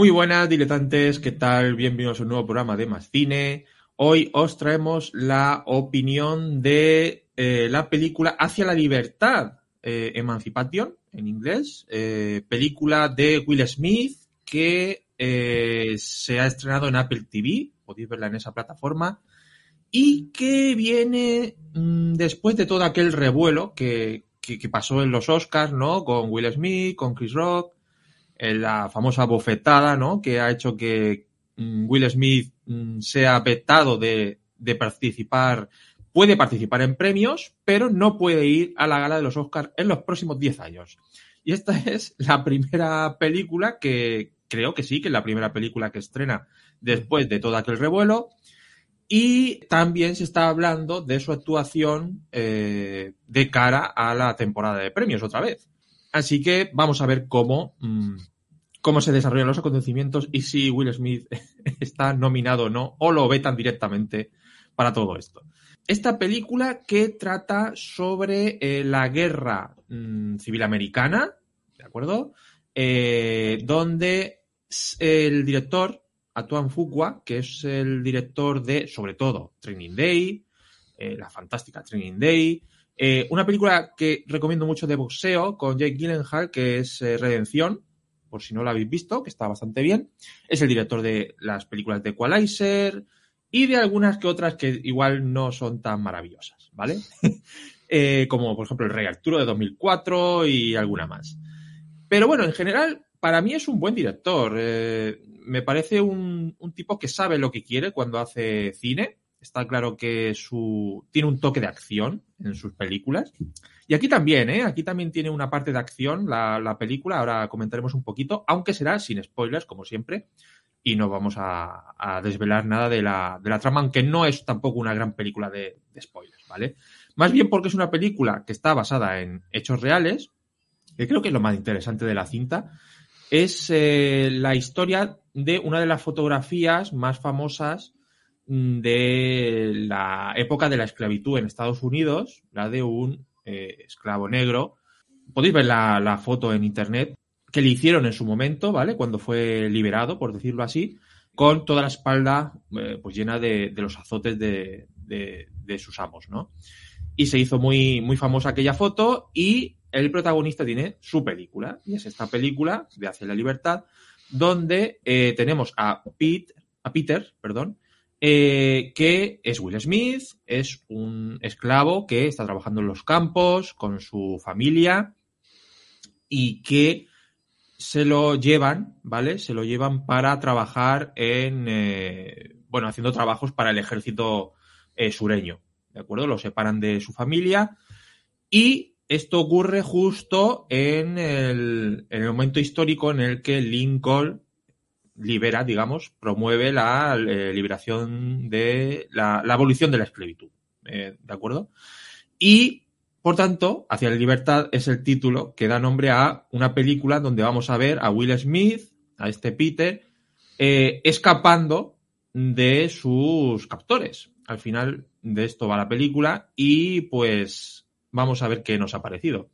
Muy buenas, diletantes, ¿qué tal? Bienvenidos a un nuevo programa de Más Cine. Hoy os traemos la opinión de eh, la película Hacia la Libertad, eh, Emancipation, en inglés, eh, película de Will Smith que eh, se ha estrenado en Apple TV, podéis verla en esa plataforma, y que viene mmm, después de todo aquel revuelo que, que pasó en los Oscars, ¿no? Con Will Smith, con Chris Rock, la famosa bofetada, ¿no? Que ha hecho que mm, Will Smith mm, sea vetado de, participar, puede participar en premios, pero no puede ir a la gala de los Oscars en los próximos 10 años. Y esta es la primera película que creo que sí, que es la primera película que estrena después de todo aquel revuelo. Y también se está hablando de su actuación eh, de cara a la temporada de premios otra vez. Así que vamos a ver cómo, mmm, cómo se desarrollan los acontecimientos y si Will Smith está nominado o no, o lo vetan directamente para todo esto. Esta película que trata sobre eh, la guerra mmm, civil americana, ¿de acuerdo? Eh, donde el director, Atuan Fuqua, que es el director de, sobre todo, Training Day, eh, la fantástica Training Day, una película que recomiendo mucho de boxeo con Jake Gyllenhaal, que es Redención, por si no la habéis visto, que está bastante bien. Es el director de las películas de Equalizer y de algunas que otras que igual no son tan maravillosas, ¿vale? eh, como por ejemplo El Rey Arturo de 2004 y alguna más. Pero bueno, en general, para mí es un buen director. Eh, me parece un, un, tipo que sabe lo que quiere cuando hace cine. Está claro que su, tiene un toque de acción en sus películas. Y aquí también, ¿eh? Aquí también tiene una parte de acción la, la película. Ahora comentaremos un poquito, aunque será sin spoilers, como siempre. Y no vamos a, a desvelar nada de la, de la, trama, aunque no es tampoco una gran película de, de spoilers, ¿vale? Más bien porque es una película que está basada en hechos reales, que creo que es lo más interesante de la cinta, es eh, la historia de una de las fotografías más famosas de la época de la esclavitud en Estados Unidos, la de un eh, esclavo negro. Podéis ver la, foto en internet que le hicieron en su momento, ¿vale? Cuando fue liberado, por decirlo así, con toda la espalda eh, pues llena de, los azotes de, sus amos, ¿no? Y se hizo muy, muy famosa aquella foto y el protagonista tiene su película, y es esta película de Hacia la Libertad, donde eh, tenemos a, Pete, a Peter, perdón, eh, que es Will Smith, es un esclavo que está trabajando en los campos con su familia y que se lo llevan, ¿vale? Se lo llevan para trabajar en, eh, bueno, haciendo trabajos para el ejército eh, sureño, ¿de acuerdo? Lo separan de su familia y esto ocurre justo en el, en el, momento histórico en el que Lincoln libera, digamos, promueve la eh, liberación de la, abolición de la esclavitud. Eh, ¿De acuerdo? Y, por tanto, Hacia la libertad es el título que da nombre a una película donde vamos a ver a Will Smith, a este Peter, eh, escapando de sus captores. Al final de esto va la película y pues vamos a ver qué nos ha parecido.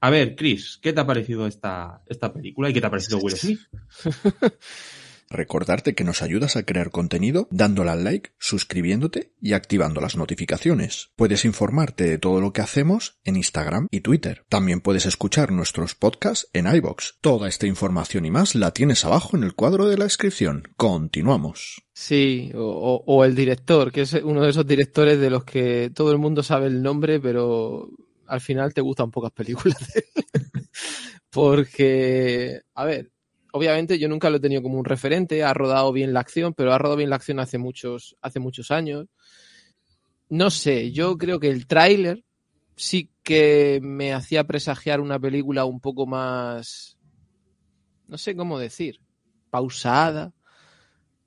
A ver, Chris, ¿qué te ha parecido esta, esta película y qué te ha parecido Will Smith? Recordarte que nos ayudas a crear contenido dándole al like, suscribiéndote y activando las notificaciones. Puedes informarte de todo lo que hacemos en Instagram y Twitter. También puedes escuchar nuestros podcasts en iBox. Toda esta información y más la tienes abajo en el cuadro de la descripción. Continuamos. Sí, o, o, el director, que es uno de esos directores de los que todo el mundo sabe el nombre, pero al final te gustan pocas películas. Porque, a ver, obviamente yo nunca lo he tenido como un referente, ha rodado bien la acción, pero ha rodado bien la acción hace muchos, hace muchos años. No sé, yo creo que el tráiler sí que me hacía presagiar una película un poco más, no sé cómo decir, pausada.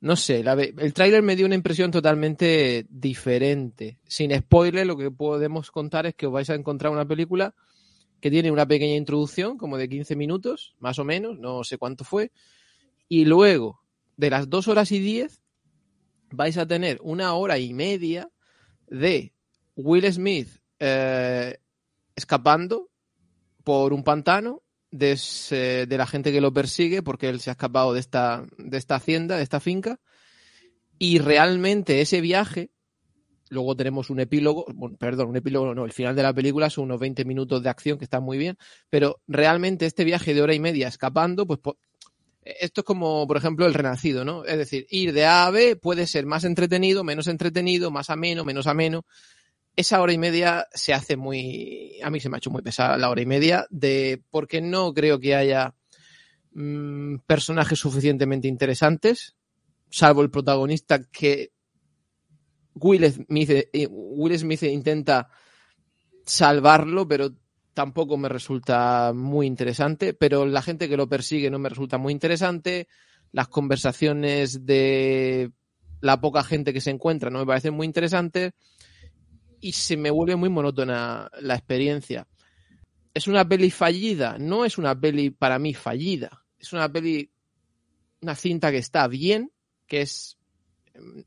No sé, la, el tráiler me dio una impresión totalmente diferente. Sin spoiler, lo que podemos contar es que os vais a encontrar una película que tiene una pequeña introducción, como de 15 minutos, más o menos, no sé cuánto fue, y luego, de las 2 horas y 10, vais a tener una hora y media de Will Smith eh, escapando por un pantano de, de la gente que lo persigue porque él se ha escapado de esta, de esta hacienda, de esta finca. Y realmente ese viaje, luego tenemos un epílogo, bueno, perdón, un epílogo no, el final de la película son unos 20 minutos de acción que están muy bien, pero realmente este viaje de hora y media escapando, pues esto es como, por ejemplo, el renacido, ¿no? Es decir, ir de A a B puede ser más entretenido, menos entretenido, más ameno, menos ameno. Esa hora y media se hace muy, a mí se me ha hecho muy pesada la hora y media de, porque no creo que haya mm, personajes suficientemente interesantes, salvo el protagonista que Will Smith, eh, Will Smith intenta salvarlo, pero tampoco me resulta muy interesante, pero la gente que lo persigue no me resulta muy interesante, las conversaciones de la poca gente que se encuentra no me parecen muy interesantes y se me vuelve muy monótona la experiencia. ¿Es una peli fallida? No es una peli para mí fallida. Es una peli, una cinta que está bien, que es,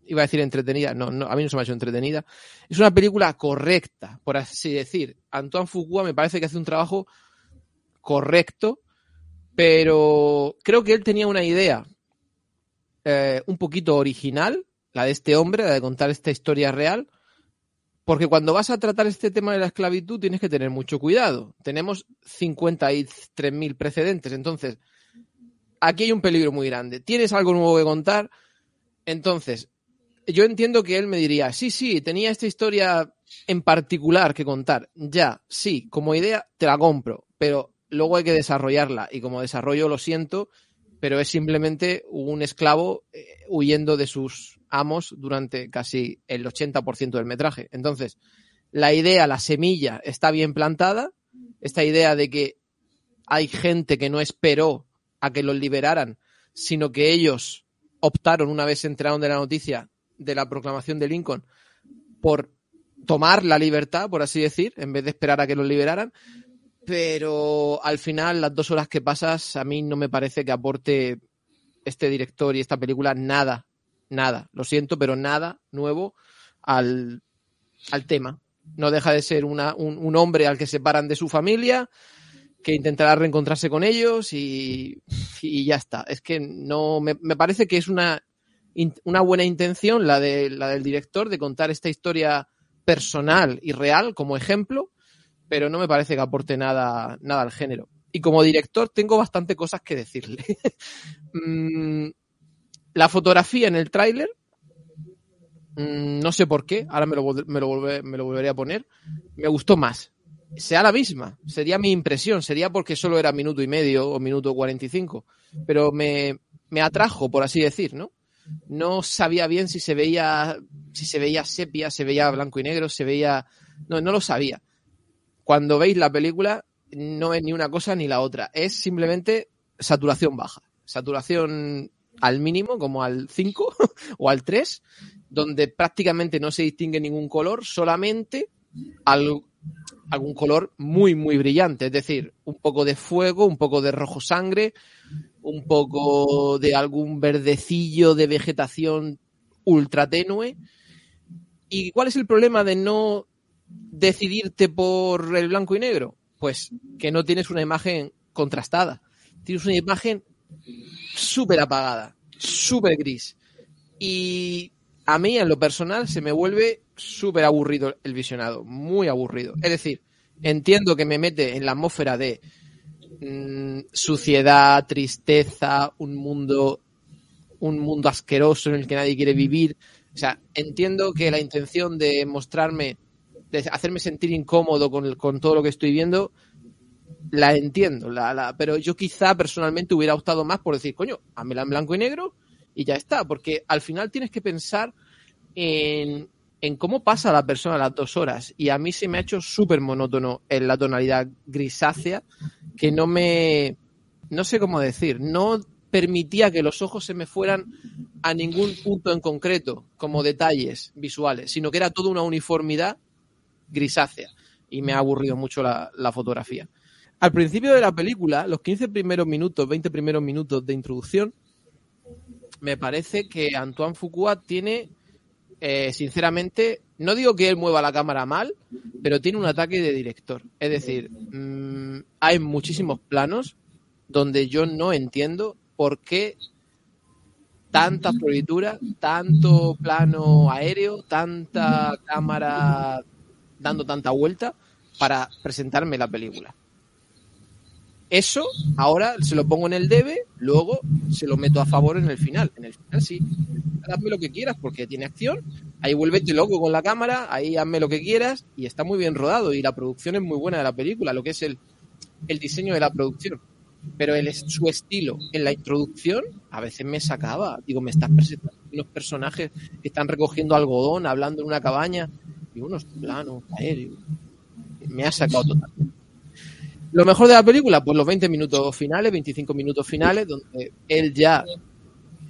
iba a decir entretenida, no, a mí no se me ha hecho entretenida. Es una película correcta, por así decir. Antoine Fuqua me parece que hace un trabajo correcto, pero creo que él tenía una idea eh, un poquito original, la de este hombre, la de contar esta historia real, porque cuando vas a tratar este tema de la esclavitud tienes que tener mucho cuidado. Tenemos 53.000 precedentes, entonces aquí hay un peligro muy grande. ¿Tienes algo nuevo que contar? Entonces, yo entiendo que él me diría, sí, sí, tenía esta historia en particular que contar. Ya, sí, como idea te la compro, pero luego hay que desarrollarla y como desarrollo lo siento, pero es simplemente un esclavo eh, huyendo de sus amos durante casi el 80% del metraje. Entonces, la idea, la semilla está bien plantada, esta idea de que hay gente que no esperó a que los liberaran, sino que ellos optaron una vez se enteraron de la noticia de la proclamación de Lincoln por tomar la libertad, por así decir, en vez de esperar a que los liberaran. Pero al final, las dos horas que pasas, a mí no me parece que aporte este director y esta película nada, nada. Lo siento, pero nada nuevo al, al tema. No deja de ser una, un, un hombre al que separan de su familia, que intentará reencontrarse con ellos y, y ya está. Es que no me, me parece que es una, una buena intención la, de, la del director de contar esta historia personal y real como ejemplo, pero no me parece que aporte nada, nada al género. Y como director tengo bastante cosas que decirle. Mm, la fotografía en el tráiler, mm, no sé por qué, ahora me lo, me, lo volve- me lo volveré a poner, me gustó más. Sea la misma, sería mi impresión, sería porque solo era minuto y medio o minuto 45, pero me, me atrajo, por así decir, ¿no? No sabía bien si se veía, si se veía sepia, se veía blanco y negro, se veía, no, no lo sabía. Cuando veis la película, no es ni una cosa ni la otra, es simplemente saturación baja, saturación al mínimo, como al 5 o al 3, donde prácticamente no se distingue ningún color, solamente al- algún color muy, muy brillante, es decir, un poco de fuego, un poco de rojo sangre, un poco de algún verdecillo de vegetación ultra tenue. ¿Y cuál es el problema de no decidirte por el blanco y negro? Pues que no tienes una imagen contrastada. Tienes una imagen súper apagada, súper gris. Y a mí, en lo personal, se me vuelve súper aburrido el visionado, muy aburrido. Es decir, entiendo que me mete en la atmósfera de mm, suciedad, tristeza, un mundo, un mundo asqueroso en el que nadie quiere vivir. O sea, entiendo que la intención de mostrarme, de hacerme sentir incómodo con, con todo lo que estoy viendo, la entiendo, la, la- pero yo quizá personalmente hubiera optado más por decir, coño, hámela en blanco y negro y ya está, porque al final tienes que pensar en, en cómo pasa la persona las dos horas y a mí se me ha hecho súper monótono en la tonalidad grisácea que no me, no sé cómo decir, no permitía que los ojos se me fueran a ningún punto en concreto como detalles visuales, sino que era toda una uniformidad grisácea y me ha aburrido mucho la, la fotografía. Al principio de la película, los 15 primeros minutos, 20 primeros minutos de introducción, me parece que Antoine Fuqua tiene, eh, sinceramente, no digo que él mueva la cámara mal, pero tiene un ataque de director. Es decir, mmm, hay muchísimos planos donde yo no entiendo por qué tanta floritura, tanto plano aéreo, tanta cámara dando tanta vuelta para presentarme la película. Eso ahora se lo pongo en el debe, luego se lo meto a favor en el final. En el final sí, hazme lo que quieras porque tiene acción, ahí vuélvete loco con la cámara, ahí hazme lo que quieras y está muy bien rodado y la producción es muy buena de la película, lo que es el, el diseño de la producción. Pero el, su estilo en la introducción a veces me sacaba. Digo, me estás presentando unos personajes que están recogiendo algodón, hablando en una cabaña y unos planos aéreos. Me ha sacado totalmente. Lo mejor de la película, pues los 20 minutos finales, 25 minutos finales, donde él ya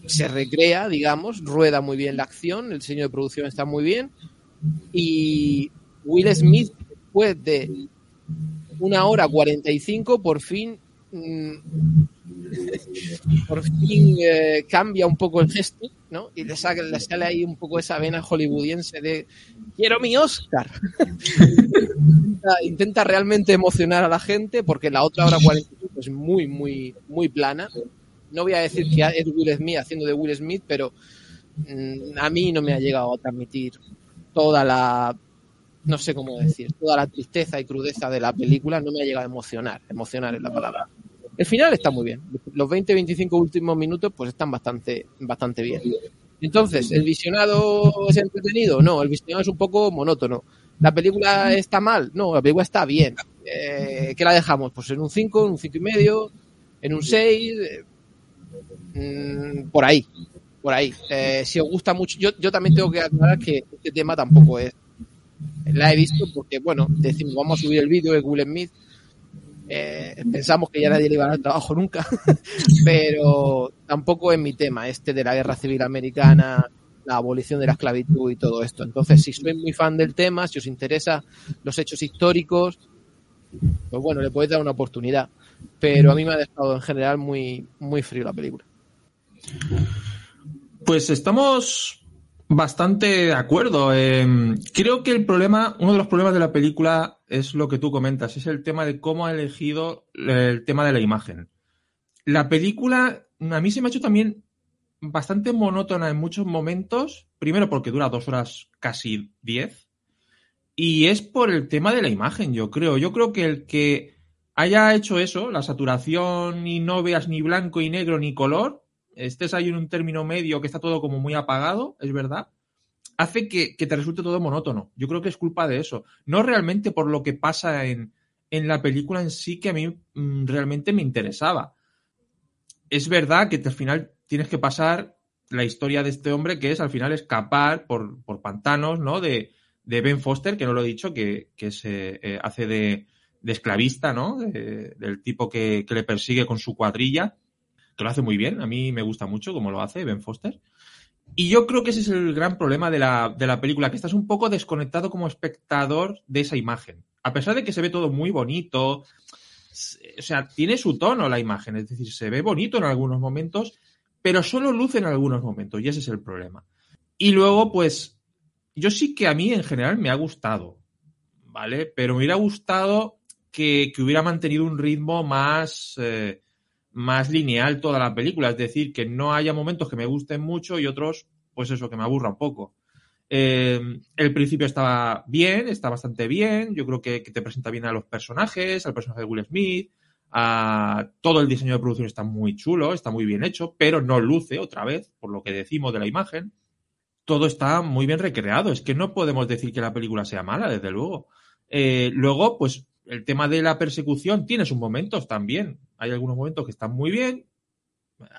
se recrea, digamos, rueda muy bien la acción, el diseño de producción está muy bien. Y Will Smith, después de una hora 45, por fin mm, por fin eh, cambia un poco el gesto, ¿no? Y le, saca, le sale ahí un poco esa vena hollywoodiense de quiero mi Oscar. intenta, intenta, realmente emocionar a la gente porque la otra hora 45 es muy, muy, muy plana. No voy a decir que es Will Smith haciendo de Will Smith, pero mmm, a mí no me ha llegado a transmitir toda la no sé cómo decir, toda la tristeza y crudeza de la película no me ha llegado a emocionar. Emocionar es la palabra. El final está muy bien. Los 20-25 últimos minutos pues están bastante, bastante bien. Entonces, ¿el visionado es entretenido? No, el visionado es un poco monótono. ¿La película está mal? No, la película está bien. Eh, ¿Qué la dejamos? Pues en un 5, en un 5 y medio, en un 6, eh, mmm, por ahí. Por ahí. Eh, si os gusta mucho, yo, yo también tengo que aclarar que este tema tampoco es. La he visto porque, bueno, decimos, vamos a subir el vídeo de Smith eh, pensamos que ya nadie le iba a dar trabajo nunca, pero tampoco es mi tema este de la guerra civil americana, la abolición de la esclavitud y todo esto. Entonces, si sois muy fan del tema, si os interesa los hechos históricos, pues bueno, le podéis dar una oportunidad. Pero a mí me ha dejado en general muy, muy frío la película. Pues estamos bastante de acuerdo. Eh, creo que el problema, uno de los problemas de la película es lo que tú comentas, es el tema de cómo ha elegido el tema de la imagen. La película a mí se me ha hecho también bastante monótona en muchos momentos, primero porque dura dos horas casi diez, y es por el tema de la imagen, yo creo. Yo creo que el que haya hecho eso, la saturación y no veas ni blanco y negro ni color, estés ahí en un término medio que está todo como muy apagado, es verdad, hace que, que, te resulte todo monótono. Yo creo que es culpa de eso. No realmente por lo que pasa en, en la película en sí que a mí mmm, realmente me interesaba. Es verdad que al final tienes que pasar la historia de este hombre, que es al final escapar por, por pantanos, ¿no? De, de, Ben Foster, que no lo he dicho, que, que se eh, hace de, de, esclavista, ¿no? De, del tipo que, que le persigue con su cuadrilla que lo hace muy bien. A mí me gusta mucho cómo lo hace Ben Foster. Y yo creo que ese es el gran problema de la, de la, película, que estás un poco desconectado como espectador de esa imagen. A pesar de que se ve todo muy bonito, o sea, tiene su tono la imagen, es decir, se ve bonito en algunos momentos, pero solo luce en algunos momentos, y ese es el problema. Y luego, pues, yo sí que a mí en general me ha gustado, ¿vale? Pero me hubiera gustado que, que hubiera mantenido un ritmo más... Eh, más lineal toda la película, es decir, que no haya momentos que me gusten mucho y otros, pues eso, que me aburra un poco. Eh, el principio estaba bien, está bastante bien, yo creo que, que, te presenta bien a los personajes, al personaje de Will Smith, a todo el diseño de producción está muy chulo, está muy bien hecho, pero no luce otra vez, por lo que decimos de la imagen. Todo está muy bien recreado, es que no podemos decir que la película sea mala, desde luego. Eh, luego, pues el tema de la persecución tiene sus momentos también. Hay algunos momentos que están muy bien.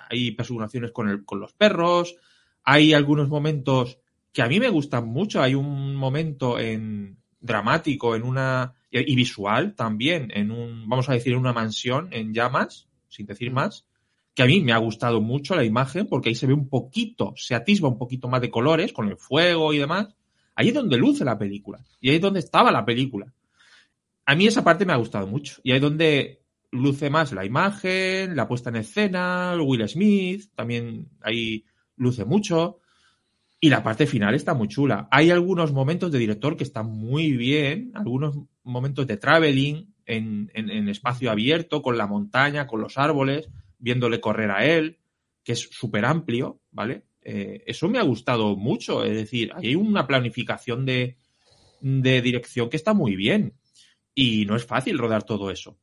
Hay persecuciones con, el, con los perros. Hay algunos momentos que a mí me gustan mucho. Hay un momento en dramático, en una. y visual también, en un, vamos a decir, en una mansión en llamas, sin decir más, que a mí me ha gustado mucho la imagen, porque ahí se ve un poquito, se atisba un poquito más de colores, con el fuego y demás. Ahí es donde luce la película. Y ahí es donde estaba la película a mí esa parte me ha gustado mucho. Y ahí es donde luce más la imagen, la puesta en escena, Will Smith, también ahí luce mucho. Y la parte final está muy chula. Hay algunos momentos de director que están muy bien, algunos momentos de traveling en, en, espacio abierto, con la montaña, con los árboles, viéndole correr a él, que es súper amplio, ¿vale? Eh, eso me ha gustado mucho. Es decir, hay una planificación de, de dirección que está muy bien. Y no es fácil rodar todo eso.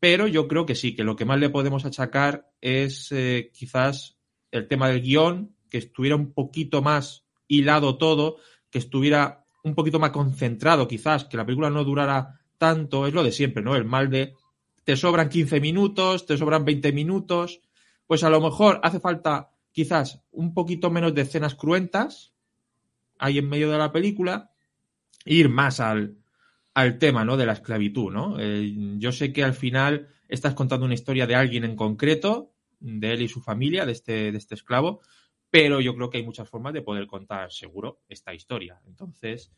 Pero yo creo que sí, que lo que más le podemos achacar es eh, quizás el tema del guion, que estuviera un poquito más hilado todo, que estuviera un poquito más concentrado, quizás, que la película no durara tanto, es lo de siempre, ¿no? El mal de te sobran 15 minutos, te sobran 20 minutos, pues a lo mejor hace falta quizás un poquito menos de escenas cruentas ahí en medio de la película, ir más al, al tema, ¿no? De la esclavitud, ¿no? Eh, yo sé que al final estás contando una historia de alguien en concreto, de él y su familia, de este, de este esclavo, pero yo creo que hay muchas formas de poder contar seguro esta historia. Entonces,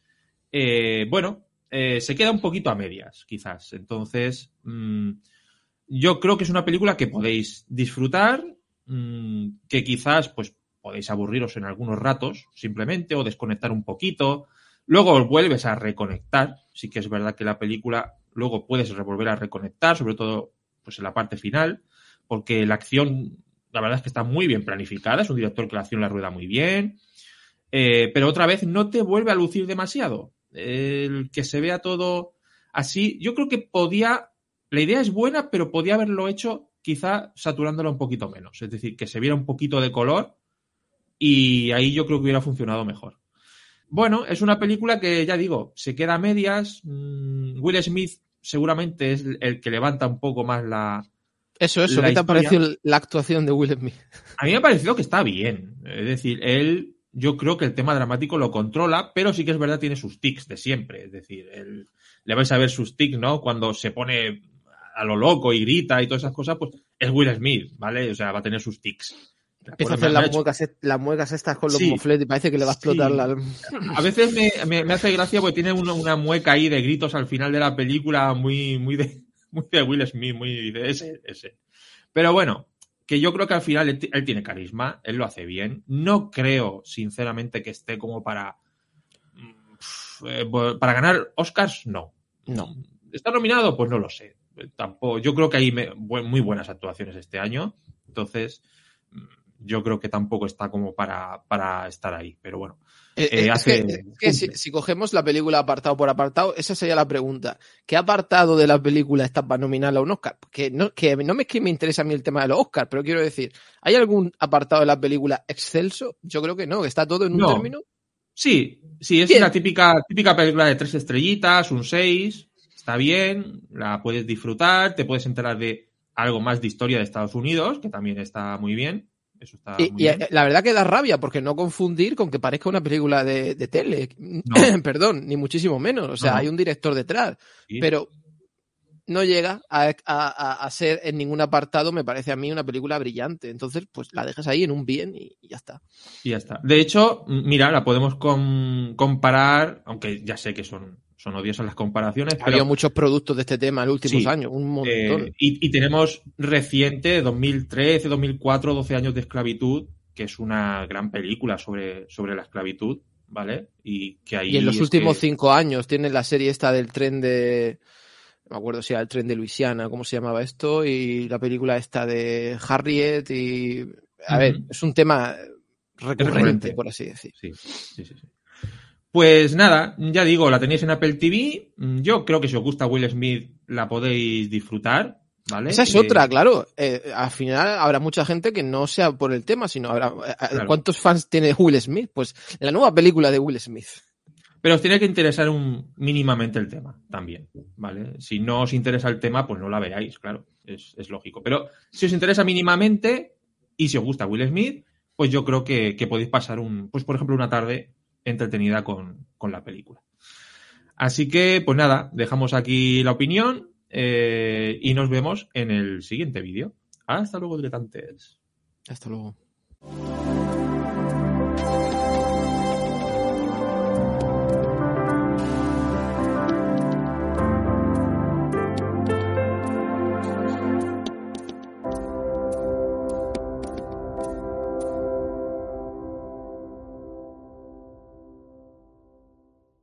eh, bueno, eh, se queda un poquito a medias, quizás. Entonces, mm, yo creo que es una película que podéis disfrutar, mm, que quizás, pues, podéis aburriros en algunos ratos, simplemente, o desconectar un poquito. Luego vuelves a reconectar. Sí que es verdad que la película luego puedes volver a reconectar, sobre todo pues en la parte final, porque la acción la verdad es que está muy bien planificada, es un director que la acción la rueda muy bien, eh, pero otra vez no te vuelve a lucir demasiado. El que se vea todo así, yo creo que podía, la idea es buena, pero podía haberlo hecho quizá saturándola un poquito menos, es decir, que se viera un poquito de color y ahí yo creo que hubiera funcionado mejor. Bueno, es una película que ya digo, se queda a medias. Mm, Will Smith seguramente es el que levanta un poco más la, eso, eso, ¿qué te ha parecido la actuación de Will Smith? A mí me ha parecido que está bien. Es decir, él, yo creo que el tema dramático lo controla, pero sí que es verdad, tiene sus tics de siempre. Es decir, él, le vais a ver sus tics, ¿no? Cuando se pone a lo loco y grita y todas esas cosas, pues es Will Smith, ¿vale? O sea, va a tener sus tics. Empieza a hacer las muecas, las muecas, estas con los sí, y parece que le va a explotar la... A veces me, me, hace gracia porque tiene una, una, mueca ahí de gritos al final de la película muy, muy de, muy de Will Smith, muy de ese, ese. Pero bueno, que yo creo que al final él, tiene carisma, él lo hace bien. No creo, sinceramente, que esté como para. Mm, eh, para ganar Oscars, no. No. ¿Está nominado? Pues no lo sé. Tampoco. Yo creo que hay muy buenas actuaciones este año. Entonces, mm, yo creo que tampoco está como para, para estar ahí. Pero bueno. Eh, eh, es, que, si, cogemos la película apartado por apartado, esa sería la pregunta. ¿Qué apartado de la película está para nominarla a un Oscar? Que no, que no me, es que me interesa a mí el tema de los Oscars, pero quiero decir, ¿hay algún apartado de la película excelso? Yo creo que no, que está todo en un término. Sí, sí, es una típica, típica película de tres estrellitas, un seis, está bien, la puedes disfrutar, te puedes enterar de algo más de historia de Estados Unidos, que también está muy bien y, la verdad que da rabia, porque no confundir con que parezca una película de, tele. Perdón, ni muchísimo menos. O sea, hay un director detrás. Pero no llega a, ser en ningún apartado, me parece a mí, una película brillante. Entonces, pues la dejas ahí en un bien y, ya está. Y ya está. De hecho, mira, la podemos comparar, aunque ya sé que son son odiosas las comparaciones. Ha habido muchos productos de este tema en los últimos años, un montón. Eh, y, tenemos reciente, 2013, 2004, 12 años de esclavitud, que es una gran película sobre, sobre la esclavitud, ¿vale? Y que ahí. Y en los últimos cinco años tiene la serie esta del tren de. No me acuerdo si era el tren de Luisiana, cómo se llamaba esto, y la película esta de Harriet, y. A ver, es un tema recurrente, por así decir. Sí, sí, sí. Pues nada, ya digo, la tenéis en Apple TV. Yo creo que si os gusta Will Smith la podéis disfrutar. ¿Vale? Esa es otra, claro. Eh, al final habrá mucha gente que no sea por el tema, sino habrá. Eh, ¿Cuántos fans tiene Will Smith? Pues la nueva película de Will Smith. Pero os tiene que interesar un, mínimamente el tema también, ¿vale? Si no os interesa el tema, pues no la veáis, claro, es, es lógico. Pero si os interesa mínimamente y si os gusta Will Smith, pues yo creo que, que podéis pasar un, pues por ejemplo, una tarde entretenida con, la película. Así que, pues nada, dejamos aquí la opinión eh, y nos vemos en el siguiente vídeo. Hasta luego, diletantes. Hasta luego.